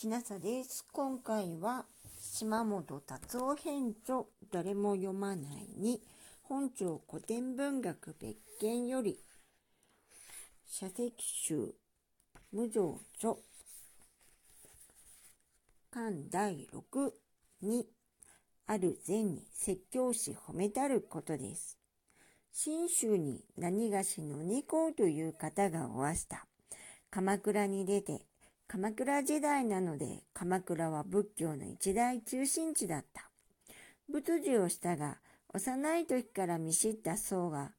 きなさです。今回は島本達夫編著誰も読まないに本庁古典文学別件より社石集無常著巻第6にある善に説教し褒めたることです。信州に何がしの二公という方がおわした。鎌倉に出て鎌倉時代なので鎌倉は仏教の一大中心地だった。仏事をしたが、幼い時から見知った僧が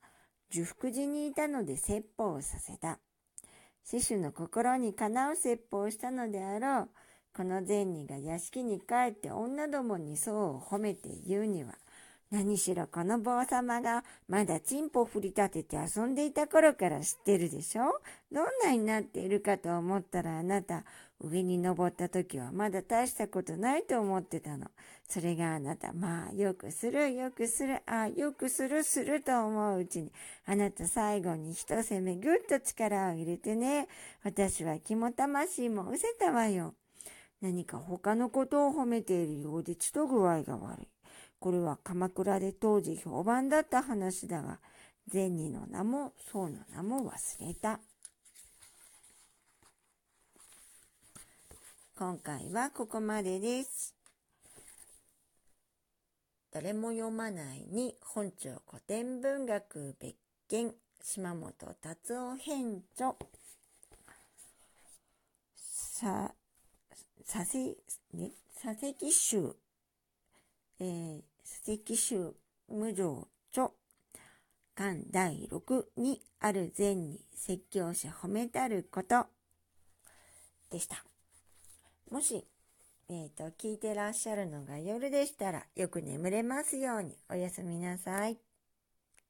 受福寺にいたので説法をさせた。死主の心にかなう説法をしたのであろう。この善人が屋敷に帰って女どもに僧を褒めて言うには、何しろこの坊様がまだチンポ振り立てて遊んでいた頃から知ってるでしょ？どんなになっているかと思ったらあなた上に登った時はまだ大したことないと思ってたの。それがあなた、まあよくするよくする、ああよくするすると思ううちにあなた最後に一攻めぐっと力を入れてね。私は気も魂も失せたわよ。何か他のことを褒めているようでちと具合が悪い。これは鎌倉で当時評判だった話だが、善人の名も僧の名も忘れた。今回はここまでです。誰も読まないに本庁古典文学別件島本達夫編著さ、させ、ね、佐々木集、えー、史跡集無常著巻第6にある善に説教し褒めたることでした。もし、えっ、ー、と、聞いてらっしゃるのが夜でしたらよく眠れますようにおやすみなさい。